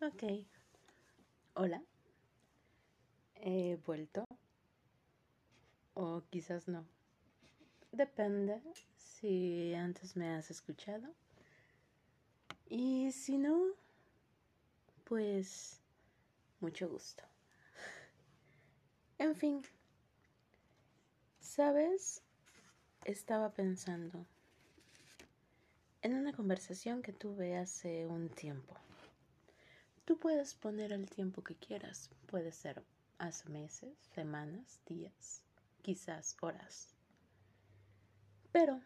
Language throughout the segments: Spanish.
Ok. Hola. He vuelto. O quizás no. Depende si antes me has escuchado. Y si no, pues mucho gusto. En fin. ¿Sabes? Estaba pensando en una conversación que tuve hace un tiempo. Tú puedes poner el tiempo que quieras. Puede ser hace meses, semanas, días, quizás horas. Pero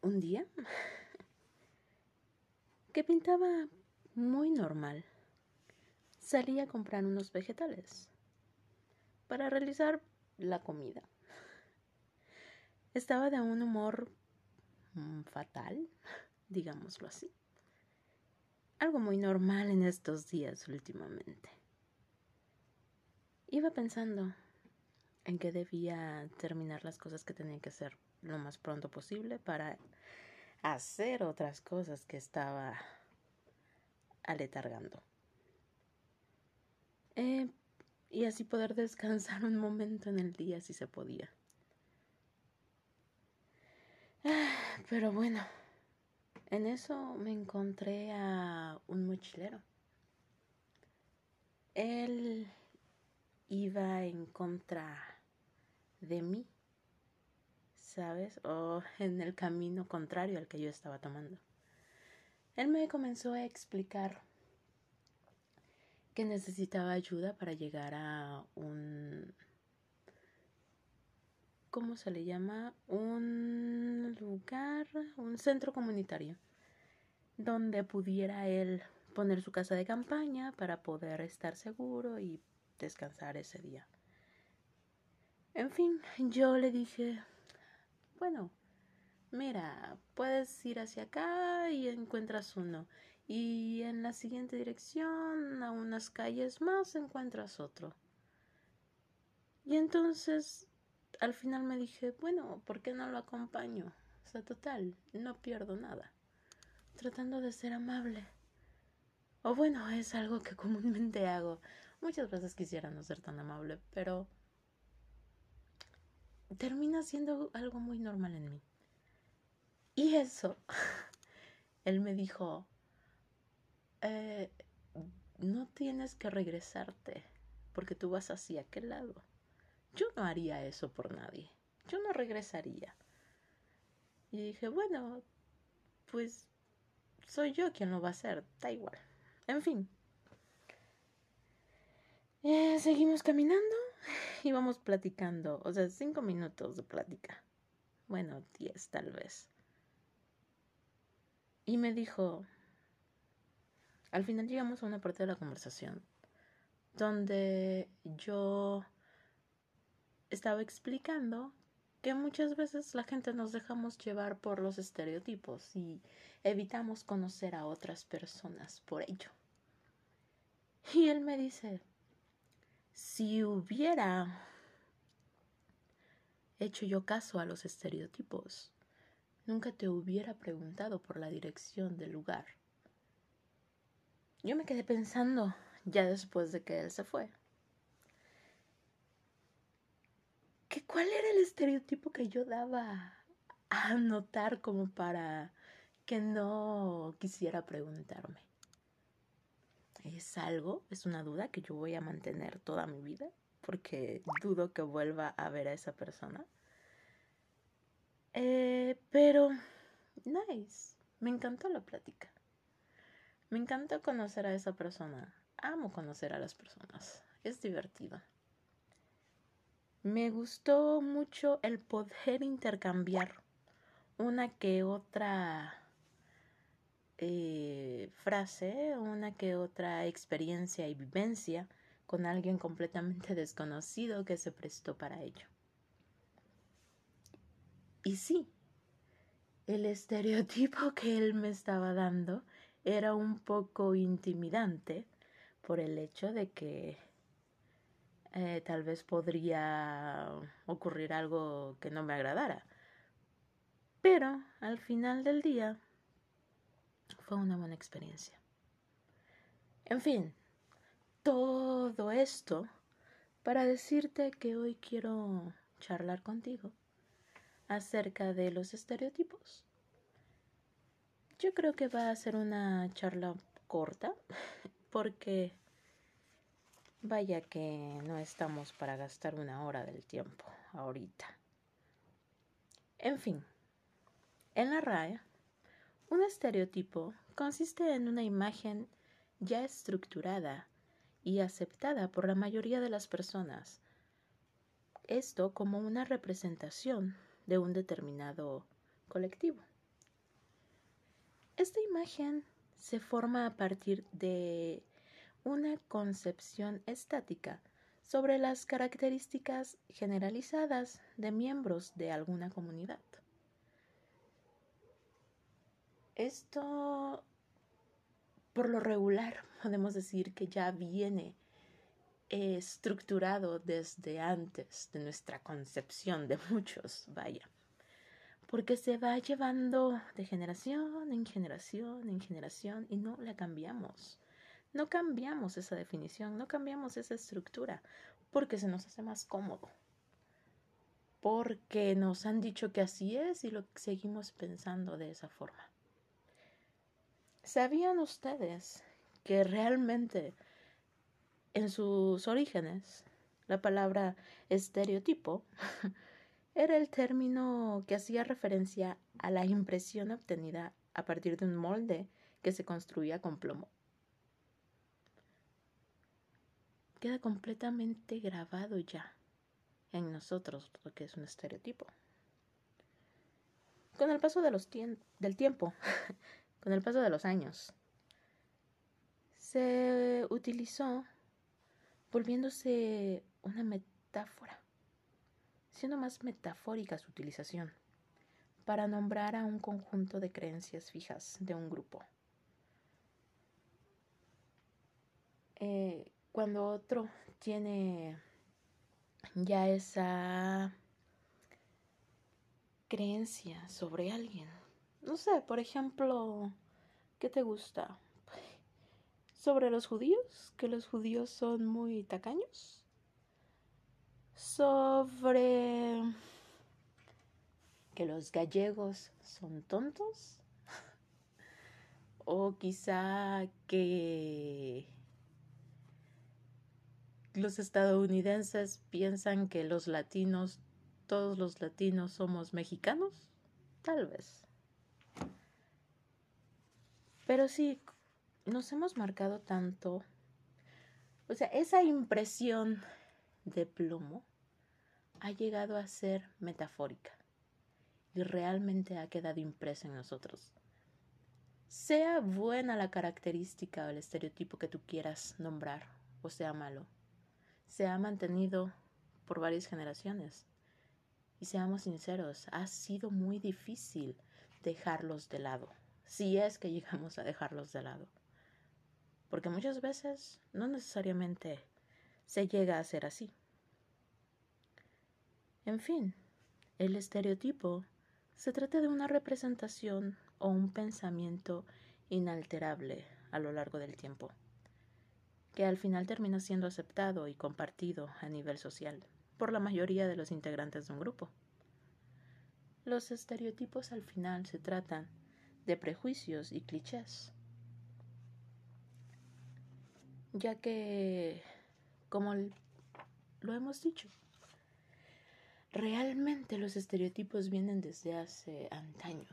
un día que pintaba muy normal, salí a comprar unos vegetales para realizar la comida. Estaba de un humor mm, fatal, digámoslo así algo muy normal en estos días últimamente. Iba pensando en que debía terminar las cosas que tenía que hacer lo más pronto posible para hacer otras cosas que estaba aletargando. Eh, y así poder descansar un momento en el día si se podía. Ah, pero bueno. En eso me encontré a un mochilero. Él iba en contra de mí, ¿sabes? O en el camino contrario al que yo estaba tomando. Él me comenzó a explicar que necesitaba ayuda para llegar a un ¿cómo se le llama? Un lugar, un centro comunitario, donde pudiera él poner su casa de campaña para poder estar seguro y descansar ese día. En fin, yo le dije, bueno, mira, puedes ir hacia acá y encuentras uno. Y en la siguiente dirección, a unas calles más, encuentras otro. Y entonces al final me dije, bueno, ¿por qué no lo acompaño? O sea, total, no pierdo nada. Tratando de ser amable. O bueno, es algo que comúnmente hago. Muchas veces quisiera no ser tan amable, pero termina siendo algo muy normal en mí. Y eso, él me dijo, eh, no tienes que regresarte porque tú vas hacia aquel lado. Yo no haría eso por nadie. Yo no regresaría. Y dije, bueno, pues soy yo quien lo va a hacer, da igual. En fin. Seguimos caminando y vamos platicando. O sea, cinco minutos de plática. Bueno, diez tal vez. Y me dijo, al final llegamos a una parte de la conversación donde yo estaba explicando que muchas veces la gente nos dejamos llevar por los estereotipos y evitamos conocer a otras personas por ello. Y él me dice, si hubiera hecho yo caso a los estereotipos, nunca te hubiera preguntado por la dirección del lugar. Yo me quedé pensando ya después de que él se fue. ¿Cuál era el estereotipo que yo daba a notar como para que no quisiera preguntarme? ¿Es algo? ¿Es una duda que yo voy a mantener toda mi vida? Porque dudo que vuelva a ver a esa persona. Eh, pero, nice. Me encantó la plática. Me encantó conocer a esa persona. Amo conocer a las personas. Es divertido. Me gustó mucho el poder intercambiar una que otra eh, frase, una que otra experiencia y vivencia con alguien completamente desconocido que se prestó para ello. Y sí, el estereotipo que él me estaba dando era un poco intimidante por el hecho de que eh, tal vez podría ocurrir algo que no me agradara. Pero al final del día fue una buena experiencia. En fin, todo esto para decirte que hoy quiero charlar contigo acerca de los estereotipos. Yo creo que va a ser una charla corta porque vaya que no estamos para gastar una hora del tiempo ahorita. En fin, en la RAE, un estereotipo consiste en una imagen ya estructurada y aceptada por la mayoría de las personas. Esto como una representación de un determinado colectivo. Esta imagen se forma a partir de una concepción estática sobre las características generalizadas de miembros de alguna comunidad. Esto, por lo regular, podemos decir que ya viene estructurado desde antes de nuestra concepción de muchos, vaya, porque se va llevando de generación en generación en generación y no la cambiamos. No cambiamos esa definición, no cambiamos esa estructura, porque se nos hace más cómodo. Porque nos han dicho que así es y lo seguimos pensando de esa forma. ¿Sabían ustedes que realmente en sus orígenes la palabra estereotipo era el término que hacía referencia a la impresión obtenida a partir de un molde que se construía con plomo? Queda completamente grabado ya en nosotros lo que es un estereotipo. Con el paso del tiempo, con el paso de los años, se utilizó volviéndose una metáfora, siendo más metafórica su utilización, para nombrar a un conjunto de creencias fijas de un grupo. Eh, cuando otro tiene ya esa creencia sobre alguien, no sé, por ejemplo, ¿qué te gusta? sobre los judíos, que los judíos son muy tacaños, sobre que los gallegos son tontos, o quizá que los estadounidenses piensan que los latinos, todos los latinos somos mexicanos, tal vez. Pero sí, nos hemos marcado tanto, o sea, esa impresión de plomo ha llegado a ser metafórica y realmente ha quedado impresa en nosotros. Sea buena la característica o el estereotipo que tú quieras nombrar, o sea malo, se ha mantenido por varias generaciones. Y seamos sinceros, ha sido muy difícil dejarlos de lado, si es que llegamos a dejarlos de lado porque muchas veces no necesariamente se llega a ser así. En fin, el estereotipo se trata de una representación o un pensamiento inalterable a lo largo del tiempo, que al final termina siendo aceptado y compartido a nivel social por la mayoría de los integrantes de un grupo. Los estereotipos al final se tratan de prejuicios y clichés ya que, como lo hemos dicho, realmente los estereotipos vienen desde hace antaños.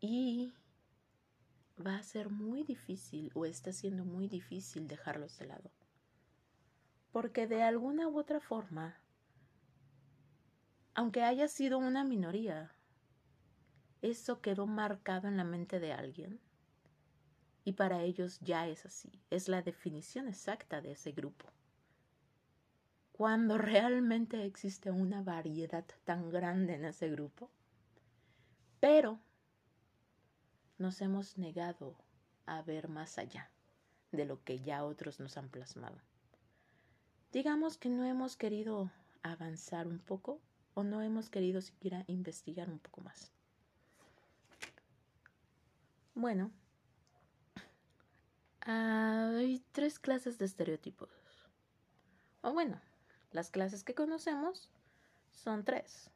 Y va a ser muy difícil o está siendo muy difícil dejarlos de lado. Porque de alguna u otra forma, aunque haya sido una minoría, eso quedó marcado en la mente de alguien y para ellos ya es así, es la definición exacta de ese grupo. Cuando realmente existe una variedad tan grande en ese grupo, pero nos hemos negado a ver más allá de lo que ya otros nos han plasmado. Digamos que no hemos querido avanzar un poco o no hemos querido siquiera investigar un poco más. Bueno, Hay tres clases de estereotipos. O bueno, las clases que conocemos son tres.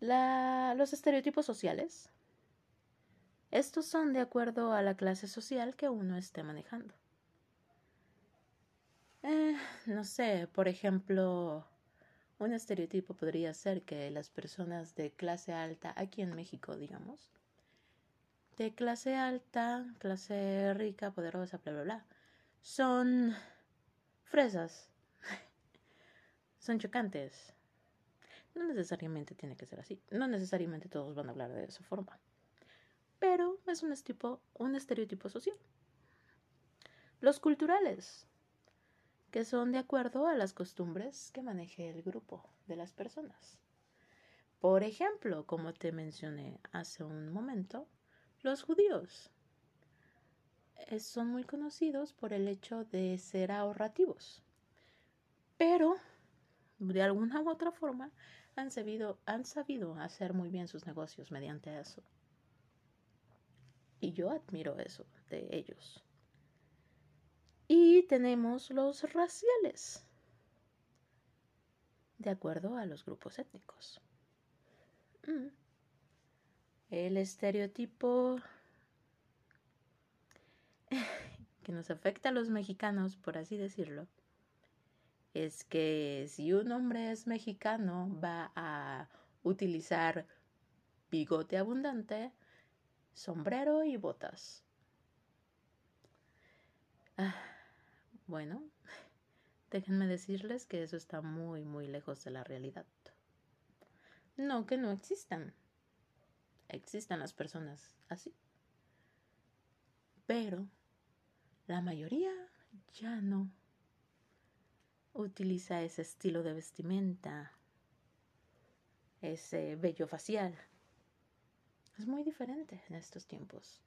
los estereotipos sociales. Estos son de acuerdo a la clase social que uno esté manejando. Eh, no sé, por ejemplo, un estereotipo podría ser que las personas de clase alta, aquí en México, digamos, de clase alta, clase rica, poderosa, bla, bla, bla, son fresas, son chocantes. No necesariamente tiene que ser así, no necesariamente todos van a hablar de esa forma, pero es un, un estereotipo social. Los culturales, que son de acuerdo a las costumbres que maneje el grupo de las personas. Por ejemplo, como te mencioné hace un momento, los judíos eh, son muy conocidos por el hecho de ser ahorrativos, pero de alguna u otra forma han sabido, han sabido hacer muy bien sus negocios mediante eso. Y yo admiro eso de ellos. Y tenemos los raciales, de acuerdo a los grupos étnicos. Mm. El estereotipo que nos afecta a los mexicanos, por así decirlo, es que si un hombre es mexicano va a utilizar bigote abundante, sombrero y botas. Ah, bueno, déjenme decirles que eso está muy, muy lejos de la realidad. No que no existan. Existen las personas así. Pero la mayoría ya no utiliza ese estilo de vestimenta, ese vello facial. Es muy diferente en estos tiempos.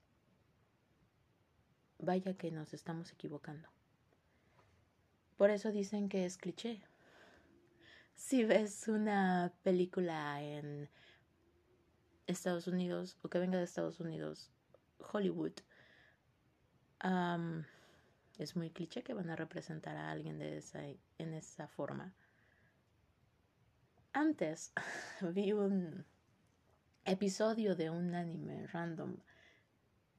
Vaya que nos estamos equivocando. Por eso dicen que es cliché. Si ves una película en Estados Unidos o que venga de Estados Unidos, Hollywood, es muy cliché que van a representar a alguien de esa, en esa forma. Antes vi un episodio de un anime random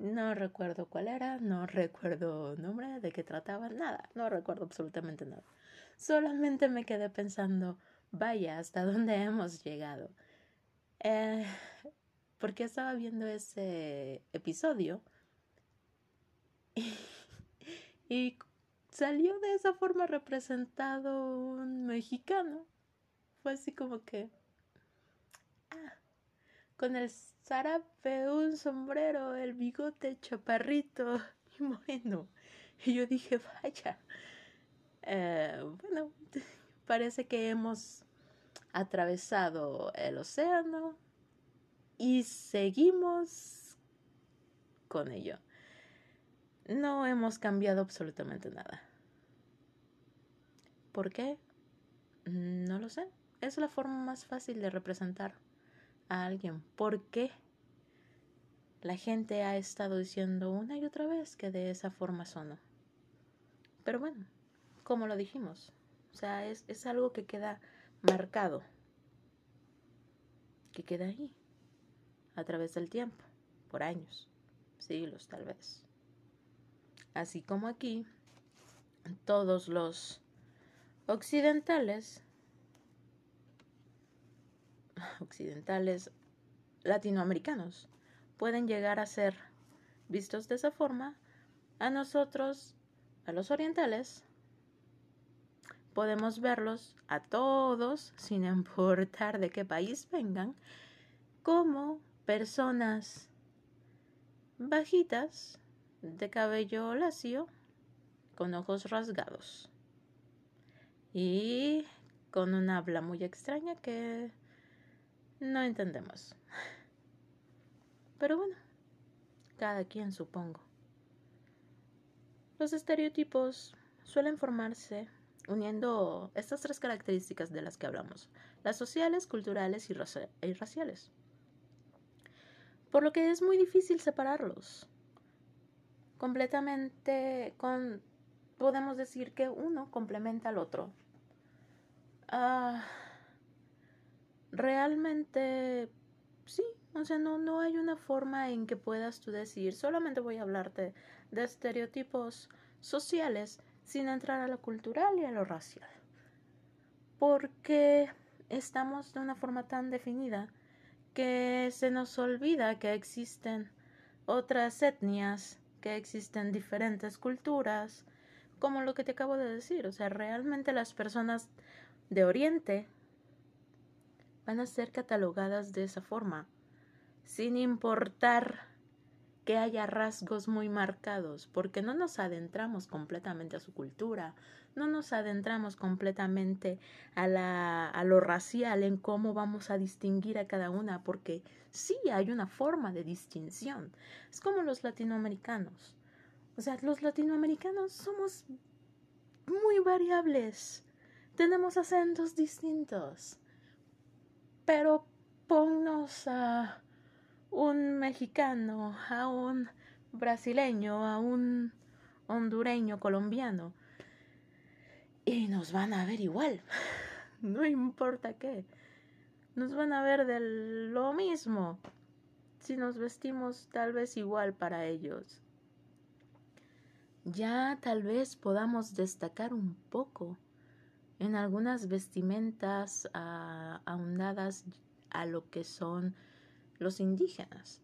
no recuerdo cuál era, no recuerdo nombre, de qué trataba, nada, no recuerdo absolutamente nada. Solamente me quedé pensando, vaya, ¿hasta dónde hemos llegado? Eh, porque estaba viendo ese episodio y, y salió de esa forma representado un mexicano. Fue así como que... Ah, con el zarape, un sombrero, el bigote chaparrito y bueno. Y yo dije, vaya, eh, bueno, parece que hemos atravesado el océano y seguimos con ello. No hemos cambiado absolutamente nada. ¿Por qué? No lo sé. Es la forma más fácil de representar a alguien. ¿Por qué? La gente ha estado diciendo una y otra vez que de esa forma sonó. Pero bueno, como lo dijimos, o sea, es, es algo que queda marcado, que queda ahí, a través del tiempo, por años, siglos tal vez. Así como aquí, todos los occidentales occidentales latinoamericanos pueden llegar a ser vistos de esa forma, a nosotros, a los orientales, podemos verlos a todos, sin importar de qué país vengan, como personas bajitas, de cabello lacio, con ojos rasgados y con una habla muy extraña que no entendemos. Pero bueno, cada quien supongo. Los estereotipos suelen formarse uniendo estas tres características de las que hablamos, las sociales, culturales y, raciales. Por lo que es muy difícil separarlos. completamente con podemos decir que uno complementa al otro. Ah, realmente sí, o sea, no, no hay una forma en que puedas tú decir, solamente voy a hablarte de estereotipos sociales sin entrar a lo cultural y a lo racial. Porque estamos de una forma tan definida que se nos olvida que existen otras etnias, que existen diferentes culturas, como lo que te acabo de decir. O sea, realmente las personas de Oriente van a ser catalogadas de esa forma, sin importar que haya rasgos muy marcados, porque no nos adentramos completamente a su cultura, no nos adentramos completamente a, la, a lo racial, en cómo vamos a distinguir a cada una, porque sí hay una forma de distinción. Es como los latinoamericanos. O sea, los latinoamericanos somos muy variables. Tenemos acentos distintos. Pero ponnos a un mexicano, a un brasileño, a un hondureño, colombiano. Y nos van a ver igual. No importa qué. Nos van a ver de lo mismo. Si nos vestimos tal vez igual para ellos. Ya tal vez podamos destacar un poco en algunas vestimentas ahondadas a lo que son los indígenas.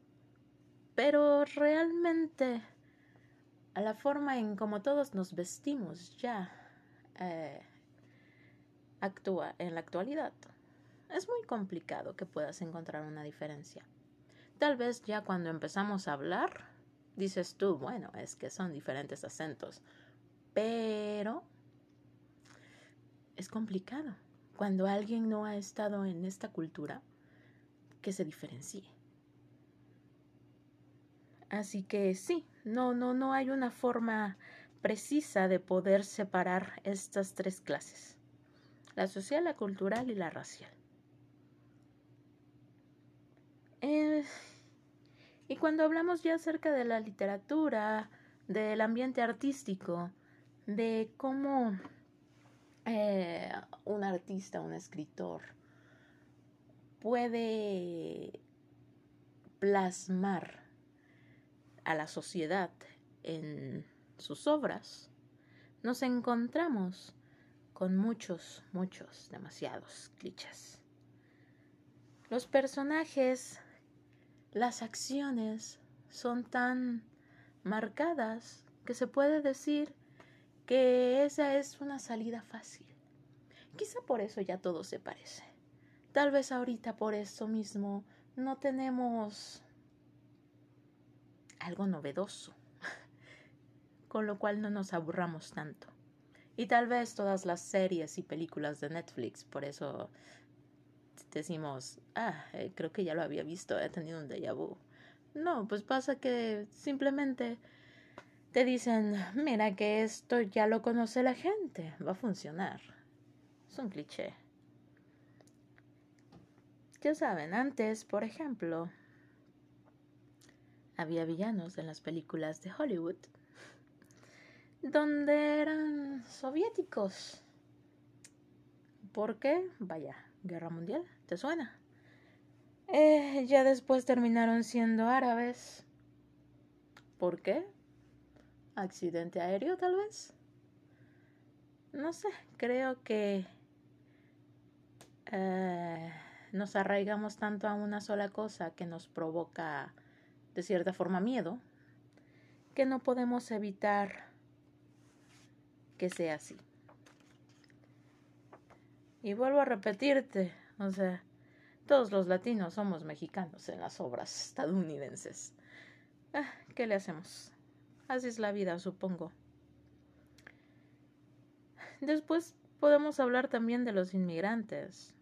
Pero realmente a la forma en como todos nos vestimos ya eh, actúa en la actualidad. Es muy complicado que puedas encontrar una diferencia. Tal vez ya cuando empezamos a hablar, dices tú, bueno, es que son diferentes acentos. Pero es complicado. Cuando alguien no ha estado en esta cultura, que se diferencie. Así que sí, no, no, no hay una forma precisa de poder separar estas tres clases, la social, la cultural y la racial. Eh, y cuando hablamos ya acerca de la literatura, del ambiente artístico, de cómo eh, un artista, un escritor, puede plasmar a la sociedad en sus obras, nos encontramos con muchos, muchos, demasiados clichés. Los personajes, las acciones son tan marcadas que se puede decir que esa es una salida fácil. Quizá por eso ya todo se parece. Tal vez ahorita por eso mismo no tenemos algo novedoso, con lo cual no nos aburramos tanto. Y tal vez todas las series y películas de Netflix, por eso decimos, ah, eh, creo que ya lo había visto, he tenido un déjà vu. No, pues pasa que simplemente te dicen, mira que esto ya lo conoce la gente, va a funcionar. Es un cliché. Ya saben, antes, por ejemplo, había villanos en las películas de Hollywood donde eran soviéticos. ¿Por qué? Vaya, guerra mundial, ¿te suena? Eh, ya después terminaron siendo árabes. ¿Por qué? ¿Accidente aéreo tal vez? No sé, creo que eh, nos arraigamos tanto a una sola cosa que nos provoca de cierta forma miedo, que no podemos evitar que sea así. Y vuelvo a repetirte, o sea, todos los latinos somos mexicanos en las obras estadounidenses. Ah, ¿Qué le hacemos? Así es la vida, supongo. Después podemos hablar también de los inmigrantes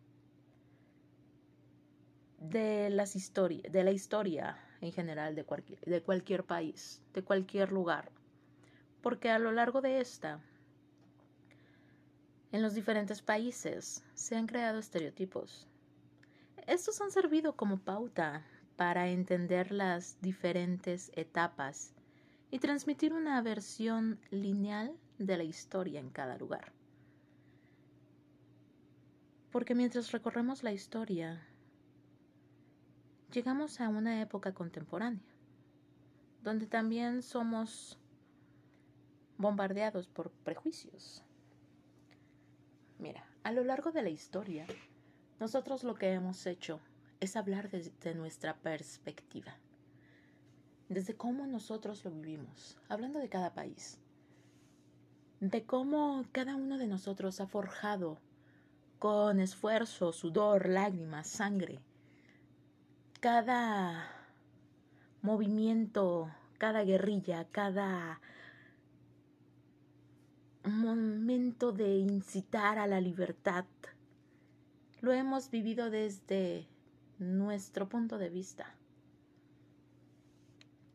de las historias, de la historia en general de cualquier, de cualquier país, de cualquier lugar, porque a lo largo de esta, en los diferentes países se han creado estereotipos. Estos han servido como pauta para entender las diferentes etapas y transmitir una versión lineal de la historia en cada lugar. Porque mientras recorremos la historia, llegamos a una época contemporánea, donde también somos bombardeados por prejuicios. Mira, a lo largo de la historia, nosotros lo que hemos hecho es hablar desde nuestra perspectiva, desde cómo nosotros lo vivimos, hablando de cada país, de cómo cada uno de nosotros ha forjado con esfuerzo, sudor, lágrimas, sangre, cada movimiento, cada guerrilla, cada momento de incitar a la libertad, lo hemos vivido desde nuestro punto de vista.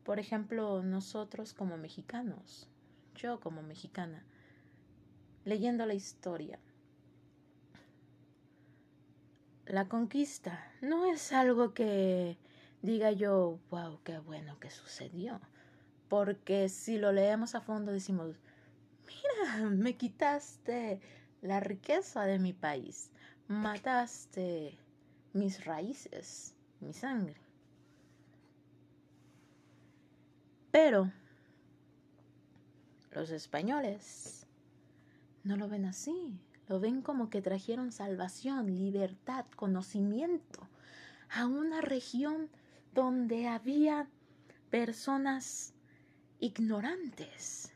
Por ejemplo, nosotros como mexicanos, yo como mexicana, leyendo la historia. La conquista no es algo que diga yo, wow, qué bueno que sucedió. Porque si lo leemos a fondo decimos, mira, me quitaste la riqueza de mi país, mataste mis raíces, mi sangre. Pero los españoles no lo ven así, lo ven como que trajeron salvación, libertad, conocimiento a una región donde había personas ignorantes,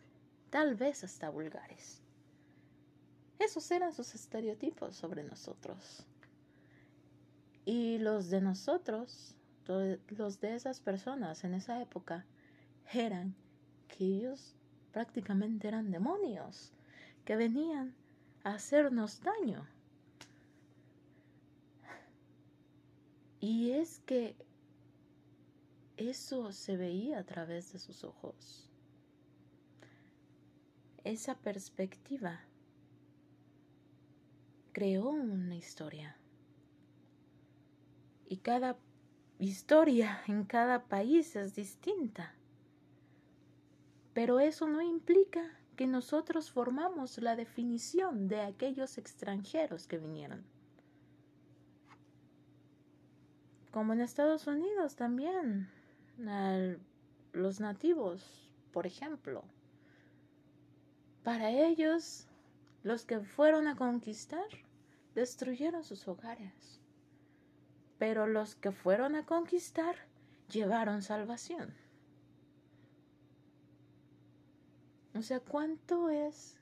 tal vez hasta vulgares. Esos eran sus estereotipos sobre nosotros. Y los de nosotros, los de esas personas en esa época, eran que ellos prácticamente eran demonios que venían a hacernos daño. Y es que eso se veía a través de sus ojos. Esa perspectiva creó una historia. Y cada historia en cada país es distinta. Pero eso no implica que nosotros formamos la definición de aquellos extranjeros que vinieron. Como en Estados Unidos también, los nativos, por ejemplo. Para ellos, los que fueron a conquistar, destruyeron sus hogares pero los que fueron a conquistar llevaron salvación. O sea, ¿cuánto es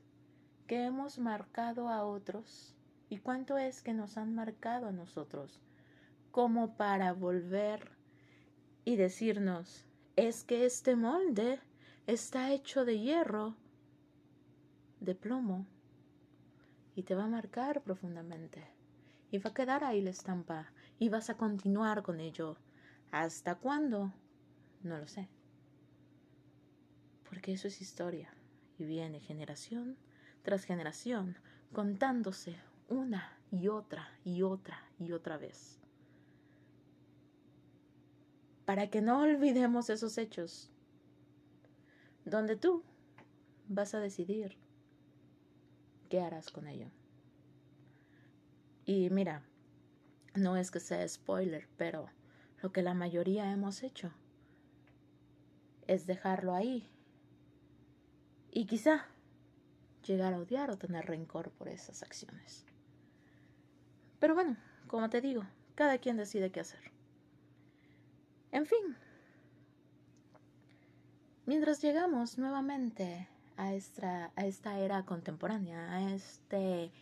que hemos marcado a otros y cuánto es que nos han marcado a nosotros como para volver y decirnos, es que este molde está hecho de hierro, de plomo, y te va a marcar profundamente, y va a quedar ahí la estampa, y vas a continuar con ello. ¿Hasta cuándo? No lo sé. Porque eso es historia y viene generación tras generación contándose una y otra y otra y otra vez. Para que no olvidemos esos hechos, donde tú vas a decidir qué harás con ello. Y mira, no es que sea spoiler, pero lo que la mayoría hemos hecho es dejarlo ahí. Y quizá llegar a odiar o tener rencor por esas acciones. Pero bueno, como te digo, cada quien decide qué hacer. En fin, mientras llegamos nuevamente a esta, a esta era contemporánea, a este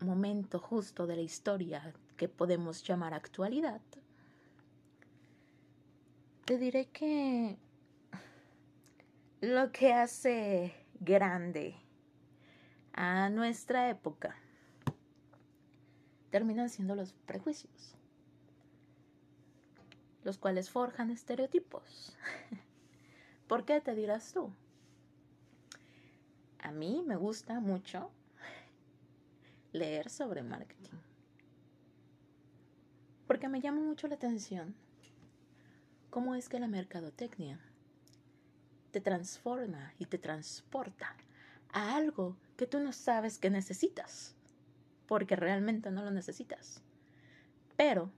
momento justo de la historia que podemos llamar actualidad, te diré que lo que hace grande a nuestra época terminan siendo los prejuicios, los cuales forjan estereotipos. ¿Por qué te dirás tú? A mí me gusta mucho leer sobre marketing. Porque me llama mucho la atención cómo es que la mercadotecnia te transforma y te transporta a algo que tú no sabes que necesitas, porque realmente no lo necesitas, pero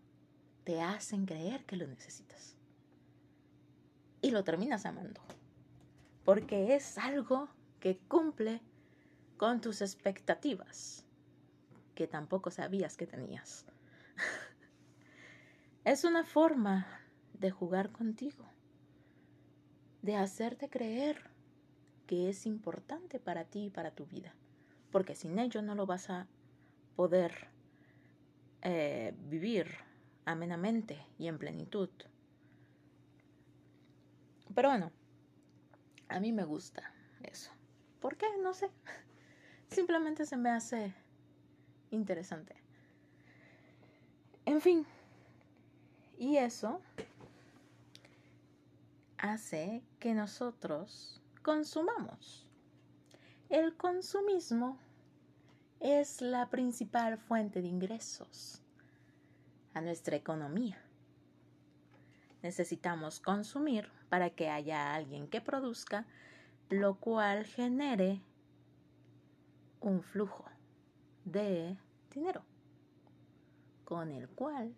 te hacen creer que lo necesitas. Y lo terminas amando, porque es algo que cumple con tus expectativas que tampoco sabías que tenías. es una forma de jugar contigo, de hacerte creer que es importante para ti y para tu vida, porque sin ello no lo vas a poder eh, vivir amenamente y en plenitud. Pero bueno, a mí me gusta eso. ¿Por qué? No sé. Simplemente se me hace interesante. En fin. Y eso hace que nosotros consumamos. El consumismo es la principal fuente de ingresos a nuestra economía. Necesitamos consumir para que haya alguien que produzca, lo cual genere un flujo de dinero con el cual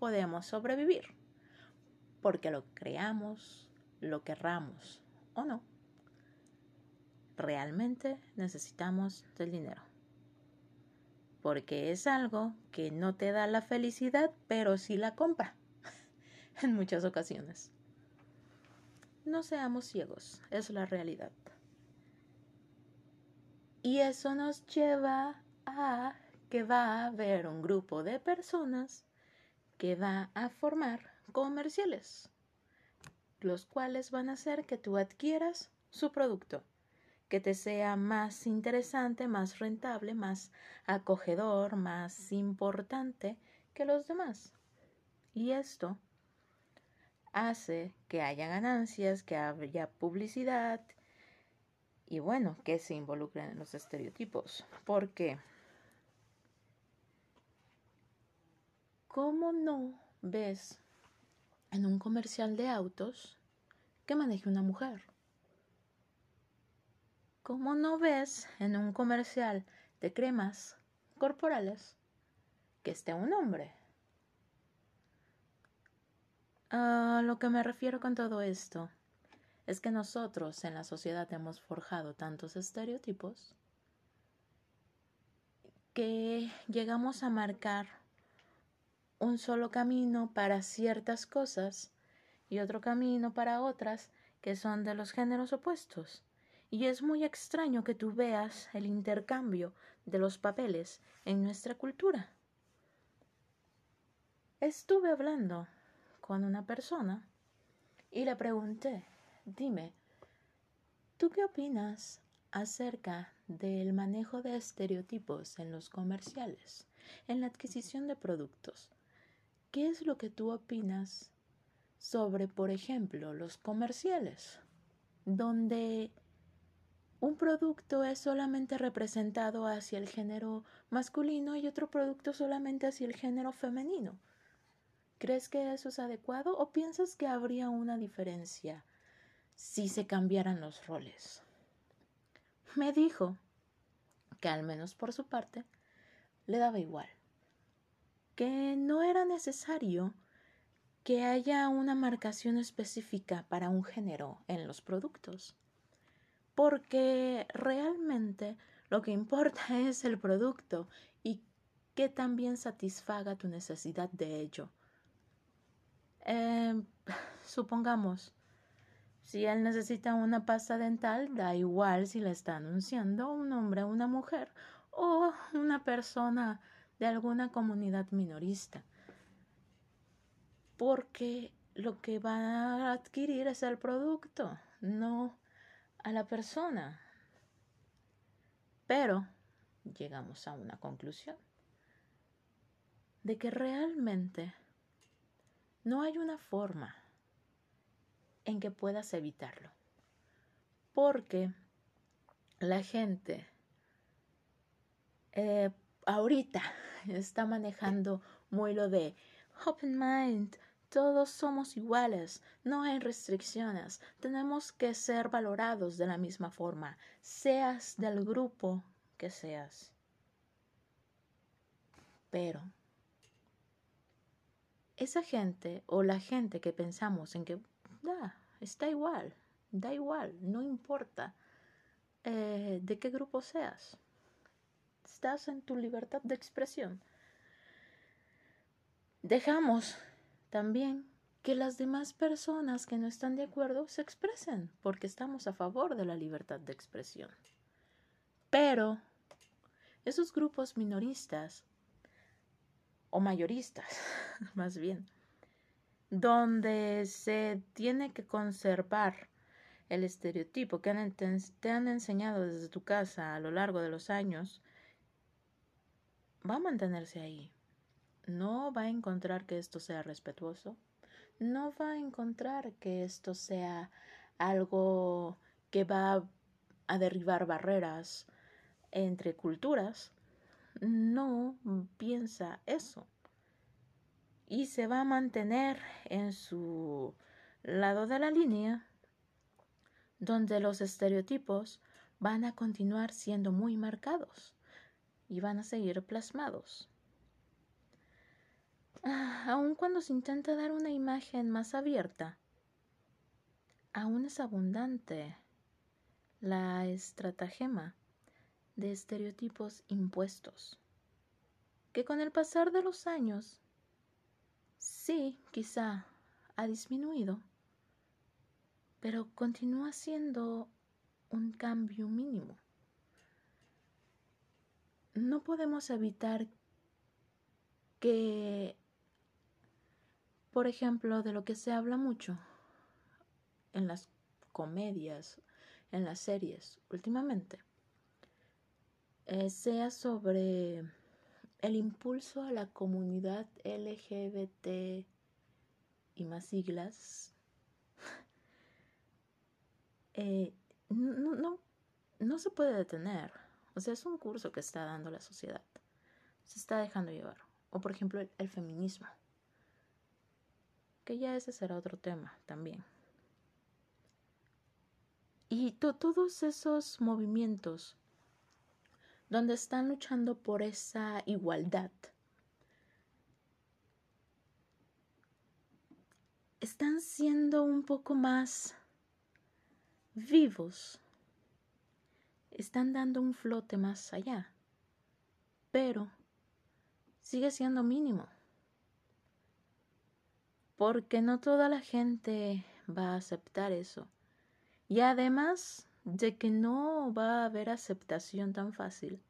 podemos sobrevivir, porque lo creamos, lo querramos o no. Realmente necesitamos del dinero, porque es algo que no te da la felicidad, pero sí la compra en muchas ocasiones. No seamos ciegos, es la realidad. Y eso nos lleva a que va a haber un grupo de personas que va a formar comerciales, los cuales van a hacer que tú adquieras su producto, que te sea más interesante, más rentable, más acogedor, más importante que los demás. Y esto hace que haya ganancias, que haya publicidad, y bueno, que se involucren en los estereotipos. Porque, ¿cómo no ves en un comercial de autos que maneje una mujer? ¿Cómo no ves en un comercial de cremas corporales que esté un hombre? A lo que me refiero con todo esto es que nosotros en la sociedad hemos forjado tantos estereotipos que llegamos a marcar un solo camino para ciertas cosas y otro camino para otras que son de los géneros opuestos. Y es muy extraño que tú veas el intercambio de los papeles en nuestra cultura. Estuve hablando con una persona y le pregunté Dime, ¿tú qué opinas acerca del manejo de estereotipos en los comerciales, en la adquisición de productos? ¿Qué es lo que tú opinas sobre, por ejemplo, los comerciales, donde un producto es solamente representado hacia el género masculino y otro producto solamente hacia el género femenino? ¿Crees que eso es adecuado o piensas que habría una diferencia si se cambiaran los roles. Me dijo que al menos por su parte le daba igual, que no era necesario que haya una marcación específica para un género en los productos, porque realmente lo que importa es el producto y que también satisfaga tu necesidad de ello. Eh, supongamos, si él necesita una pasta dental, da igual si le está anunciando un hombre o una mujer o una persona de alguna comunidad minorista. Porque lo que va a adquirir es el producto, no a la persona. Pero llegamos a una conclusión de que realmente no hay una forma en que puedas evitarlo. Porque la gente eh, ahorita está manejando muy lo de open mind, todos somos iguales, no hay restricciones, tenemos que ser valorados de la misma forma, seas del grupo que seas. Pero esa gente o la gente que pensamos en que da, está igual, da igual, no importa eh, de qué grupo seas, estás en tu libertad de expresión. Dejamos también que las demás personas que no están de acuerdo se expresen, porque estamos a favor de la libertad de expresión. Pero esos grupos minoristas, o mayoristas, más bien, donde se tiene que conservar el estereotipo que te han enseñado desde tu casa a lo largo de los años, va a mantenerse ahí. No va a encontrar que esto sea respetuoso, no va a encontrar que esto sea algo que va a derribar barreras entre culturas, no piensa eso. Y se va a mantener en su lado de la línea donde los estereotipos van a continuar siendo muy marcados y van a seguir plasmados. Ah, aun cuando se intenta dar una imagen más abierta, aún es abundante la estratagema de estereotipos impuestos, que con el pasar de los años, sí, quizá ha disminuido, pero continúa siendo un cambio mínimo. No podemos evitar que por ejemplo, de lo que se habla mucho en las comedias, en las series últimamente, eh, sea sobre el impulso a la comunidad LGBT y más siglas. Eh, no, no, no se puede detener. O sea, es un curso que está dando la sociedad. Se está dejando llevar. O por ejemplo, el feminismo que ya ese será otro tema también. Y todos esos movimientos donde están luchando por esa igualdad, están siendo un poco más vivos, están dando un flote más allá, pero sigue siendo mínimo porque no toda la gente va a aceptar eso. Y además de que no va a haber aceptación tan fácil,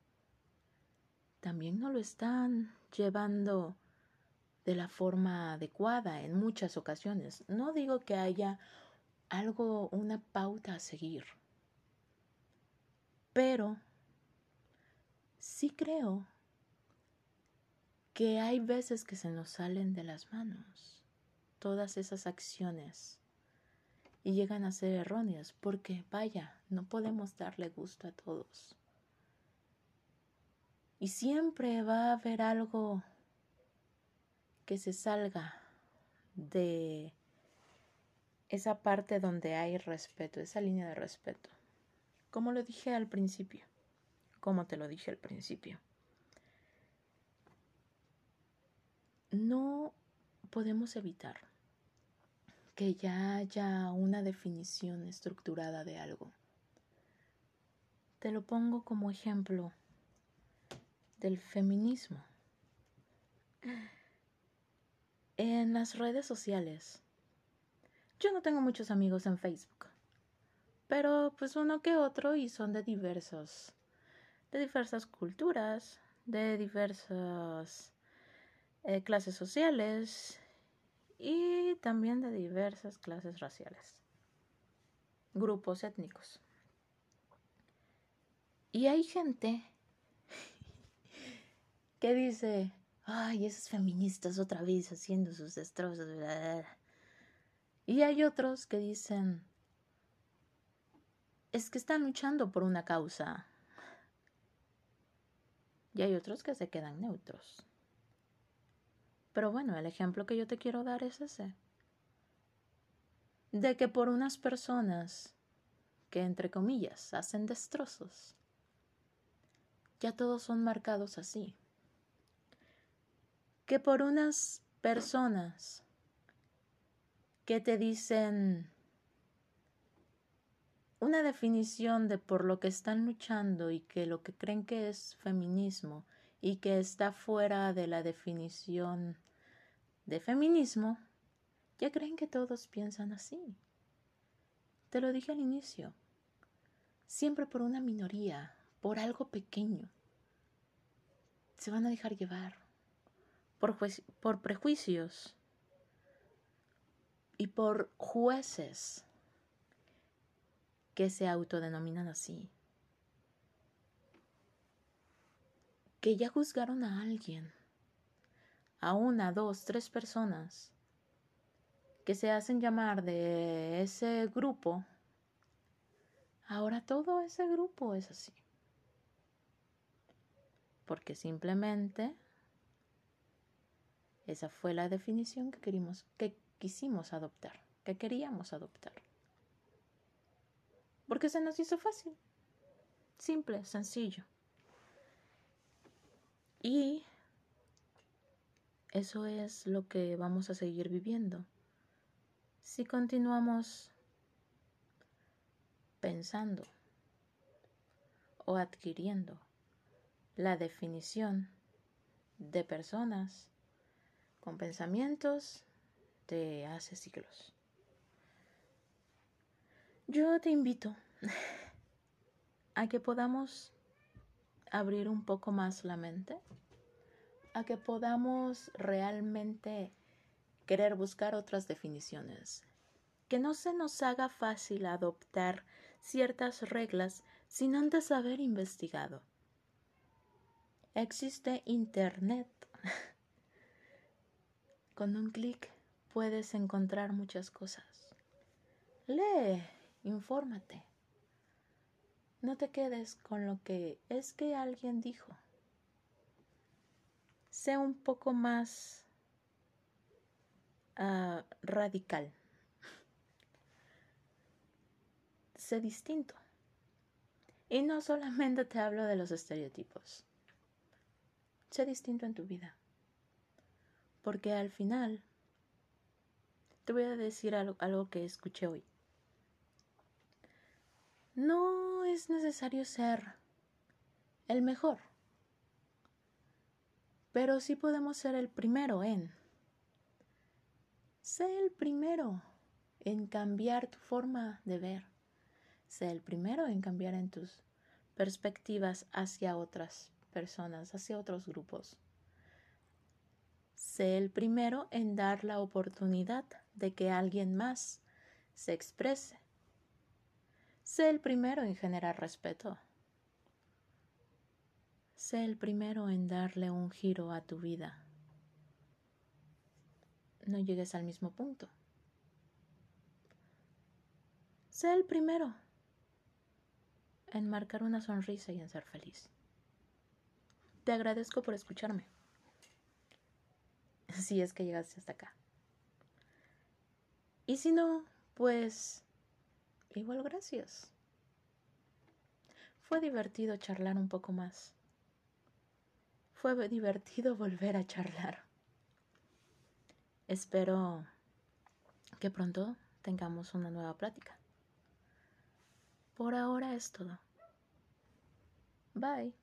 también no lo están llevando de la forma adecuada en muchas ocasiones. No digo que haya algo, una pauta a seguir, pero sí creo que hay veces que se nos salen de las manos todas esas acciones y llegan a ser erróneas porque, vaya, no podemos darle gusto a todos. Y siempre va a haber algo que se salga de esa parte donde hay respeto, esa línea de respeto. Como lo dije al principio, como te lo dije al principio. No podemos evitar que ya haya una definición estructurada de algo. Te lo pongo como ejemplo del feminismo. En las redes sociales. Yo no tengo muchos amigos en Facebook, pero pues uno que otro y son de diversos, de diversas culturas, de diversas eh, clases sociales y también de diversas clases raciales, grupos étnicos. Y hay gente que dice, ay, esos feministas otra vez haciendo sus destrozos. Y hay otros que dicen, es que están luchando por una causa. Y hay otros que se quedan neutros. Pero bueno, el ejemplo que yo te quiero dar es ese. De que por unas personas que, entre comillas, hacen destrozos, ya todos son marcados así. Que por unas personas que te dicen una definición de por lo que están luchando y que lo que creen que es feminismo y que está fuera de la definición de feminismo, ya creen que todos piensan así. Te lo dije al inicio. Siempre por una minoría, por algo pequeño. Se van a dejar llevar por, prejuicios y por jueces que se autodenominan así. Que ya juzgaron a alguien, a una, dos, tres personas que se hacen llamar de ese grupo, ahora todo ese grupo es así. Porque simplemente esa fue la definición que, querimos, que quisimos adoptar, que queríamos adoptar. Porque se nos hizo fácil, simple, sencillo. Y eso es lo que vamos a seguir viviendo. Si continuamos pensando o adquiriendo la definición de personas con pensamientos de hace siglos. Yo te invito a que podamos abrir un poco más la mente, a que podamos realmente querer buscar otras definiciones, que no se nos haga fácil adoptar ciertas reglas sin antes haber investigado. Existe Internet con un clic puedes encontrar muchas cosas. Lee, infórmate. No te quedes con lo que es que alguien dijo. Sé un poco más uh, radical. sé distinto. Y no solamente te hablo de los estereotipos. Sé distinto en tu vida. Porque al final, te voy a decir algo, algo que escuché hoy. No es necesario ser el mejor, pero sí podemos ser el primero en. Sé el primero en cambiar tu forma de ver. Sé el primero en cambiar en tus perspectivas hacia otras personas, hacia otros grupos. Sé el primero en dar la oportunidad de que alguien más se exprese. Sé el primero en generar respeto. Sé el primero en darle un giro a tu vida. No llegues al mismo punto. Sé el primero en marcar una sonrisa y en ser feliz. Te agradezco por escucharme si es que llegaste hasta acá. Y si no, pues igual gracias. Fue divertido charlar un poco más. Fue divertido volver a charlar. Espero que pronto tengamos una nueva plática. Por ahora es todo. Bye.